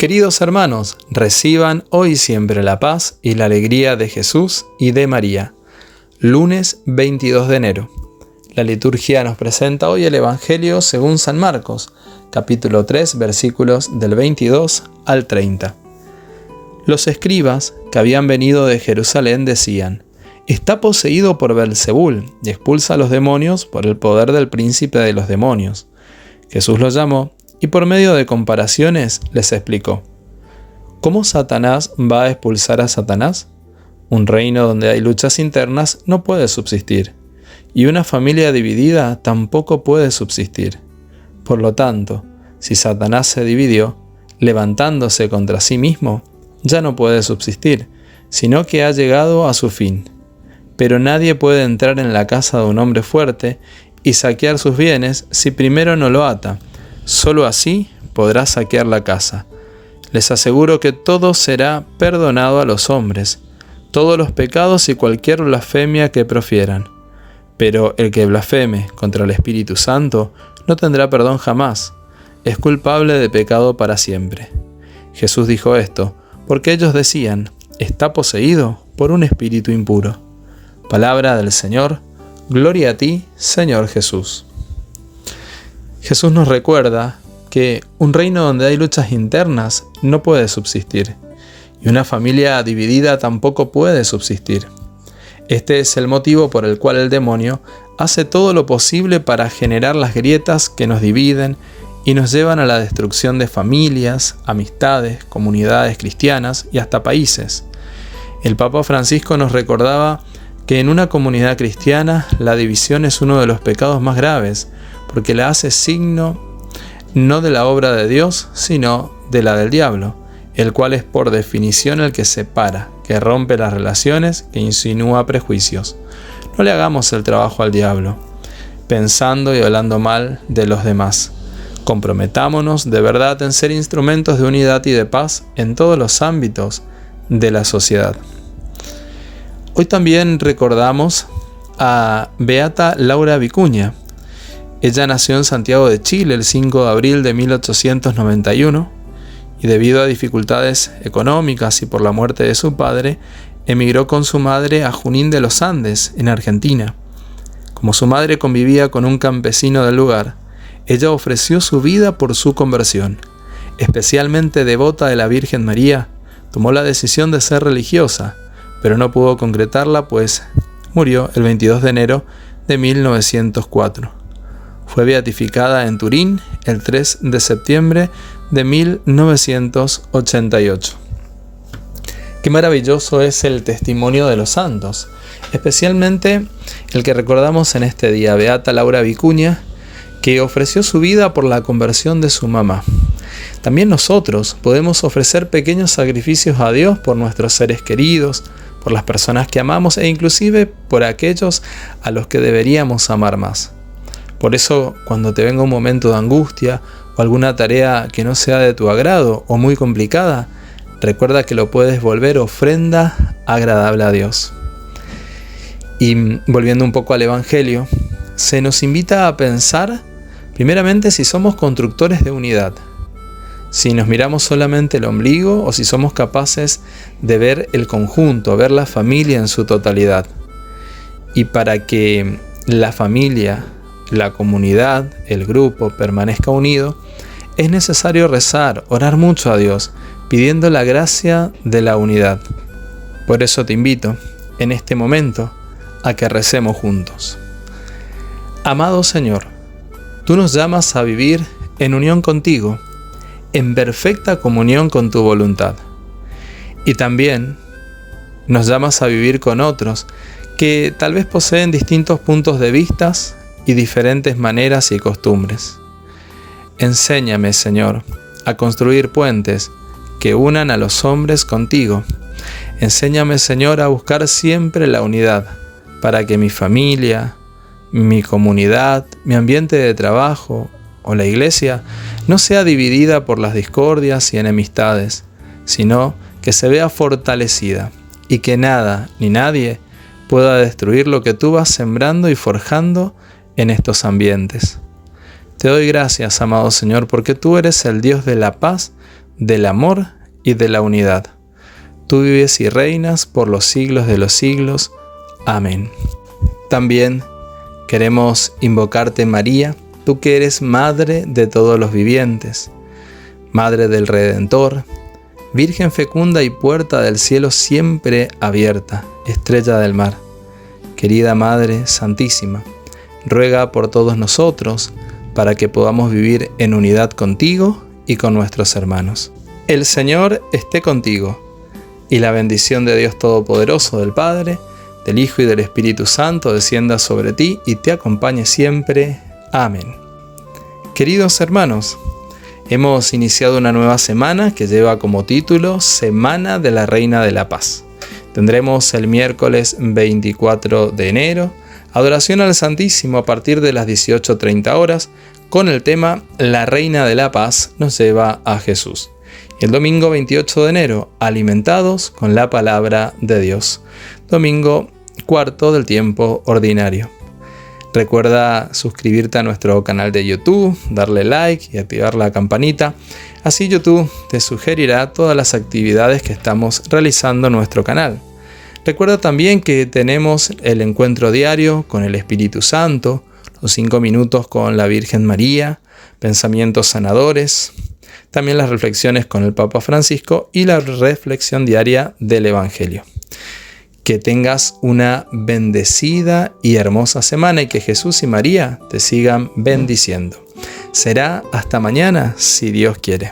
Queridos hermanos, reciban hoy siempre la paz y la alegría de Jesús y de María. Lunes 22 de enero. La liturgia nos presenta hoy el Evangelio según San Marcos, capítulo 3, versículos del 22 al 30. Los escribas que habían venido de Jerusalén decían: Está poseído por Belzebul y expulsa a los demonios por el poder del príncipe de los demonios. Jesús los llamó y por medio de comparaciones les explicó, ¿cómo Satanás va a expulsar a Satanás? Un reino donde hay luchas internas no puede subsistir, y una familia dividida tampoco puede subsistir. Por lo tanto, si Satanás se dividió, levantándose contra sí mismo, ya no puede subsistir, sino que ha llegado a su fin. Pero nadie puede entrar en la casa de un hombre fuerte y saquear sus bienes si primero no lo ata Solo así podrá saquear la casa. Les aseguro que todo será perdonado a los hombres, todos los pecados y cualquier blasfemia que profieran. Pero el que blasfeme contra el Espíritu Santo no tendrá perdón jamás, es culpable de pecado para siempre. Jesús dijo esto porque ellos decían, está poseído por un espíritu impuro. Palabra del Señor, gloria a ti, Señor Jesús. Jesús nos recuerda que un reino donde hay luchas internas no puede subsistir y una familia dividida tampoco puede subsistir. Este es el motivo por el cual el demonio hace todo lo posible para generar las grietas que nos dividen y nos llevan a la destrucción de familias, amistades, comunidades cristianas y hasta países. El Papa Francisco nos recordaba que en una comunidad cristiana la división es uno de los pecados más graves, porque la hace signo no de la obra de Dios, sino de la del diablo, el cual es por definición el que separa, que rompe las relaciones, que insinúa prejuicios. No le hagamos el trabajo al diablo, pensando y hablando mal de los demás. Comprometámonos de verdad en ser instrumentos de unidad y de paz en todos los ámbitos de la sociedad. Hoy también recordamos a Beata Laura Vicuña, ella nació en Santiago de Chile el 5 de abril de 1891 y debido a dificultades económicas y por la muerte de su padre, emigró con su madre a Junín de los Andes, en Argentina. Como su madre convivía con un campesino del lugar, ella ofreció su vida por su conversión. Especialmente devota de la Virgen María, tomó la decisión de ser religiosa, pero no pudo concretarla pues murió el 22 de enero de 1904. Fue beatificada en Turín el 3 de septiembre de 1988. Qué maravilloso es el testimonio de los santos, especialmente el que recordamos en este día, Beata Laura Vicuña, que ofreció su vida por la conversión de su mamá. También nosotros podemos ofrecer pequeños sacrificios a Dios por nuestros seres queridos, por las personas que amamos e inclusive por aquellos a los que deberíamos amar más. Por eso, cuando te venga un momento de angustia o alguna tarea que no sea de tu agrado o muy complicada, recuerda que lo puedes volver ofrenda agradable a Dios. Y volviendo un poco al Evangelio, se nos invita a pensar primeramente si somos constructores de unidad, si nos miramos solamente el ombligo o si somos capaces de ver el conjunto, ver la familia en su totalidad. Y para que la familia la comunidad, el grupo permanezca unido, es necesario rezar, orar mucho a Dios, pidiendo la gracia de la unidad. Por eso te invito, en este momento, a que recemos juntos. Amado Señor, tú nos llamas a vivir en unión contigo, en perfecta comunión con tu voluntad. Y también nos llamas a vivir con otros que tal vez poseen distintos puntos de vistas y diferentes maneras y costumbres. Enséñame, Señor, a construir puentes que unan a los hombres contigo. Enséñame, Señor, a buscar siempre la unidad, para que mi familia, mi comunidad, mi ambiente de trabajo o la iglesia no sea dividida por las discordias y enemistades, sino que se vea fortalecida y que nada ni nadie pueda destruir lo que tú vas sembrando y forjando en estos ambientes. Te doy gracias, amado Señor, porque tú eres el Dios de la paz, del amor y de la unidad. Tú vives y reinas por los siglos de los siglos. Amén. También queremos invocarte María, tú que eres Madre de todos los vivientes, Madre del Redentor, Virgen fecunda y puerta del cielo siempre abierta, estrella del mar. Querida Madre Santísima, ruega por todos nosotros para que podamos vivir en unidad contigo y con nuestros hermanos. El Señor esté contigo, y la bendición de Dios Todopoderoso, del Padre, del Hijo y del Espíritu Santo descienda sobre ti y te acompañe siempre. Amén. Queridos hermanos, hemos iniciado una nueva semana que lleva como título Semana de la Reina de la Paz. Tendremos el miércoles 24 de enero adoración al Santísimo a partir de las 18.30 horas con el tema La Reina de la Paz nos lleva a Jesús. El domingo 28 de enero, alimentados con la palabra de Dios. Domingo cuarto del tiempo ordinario. Recuerda suscribirte a nuestro canal de YouTube, darle like y activar la campanita. Así YouTube te sugerirá todas las actividades que estamos realizando en nuestro canal. Recuerda también que tenemos el encuentro diario con el Espíritu Santo, los cinco minutos con la Virgen María, pensamientos sanadores, también las reflexiones con el Papa Francisco y la reflexión diaria del Evangelio. Que tengas una bendecida y hermosa semana y que Jesús y María te sigan bendiciendo. Será hasta mañana si Dios quiere.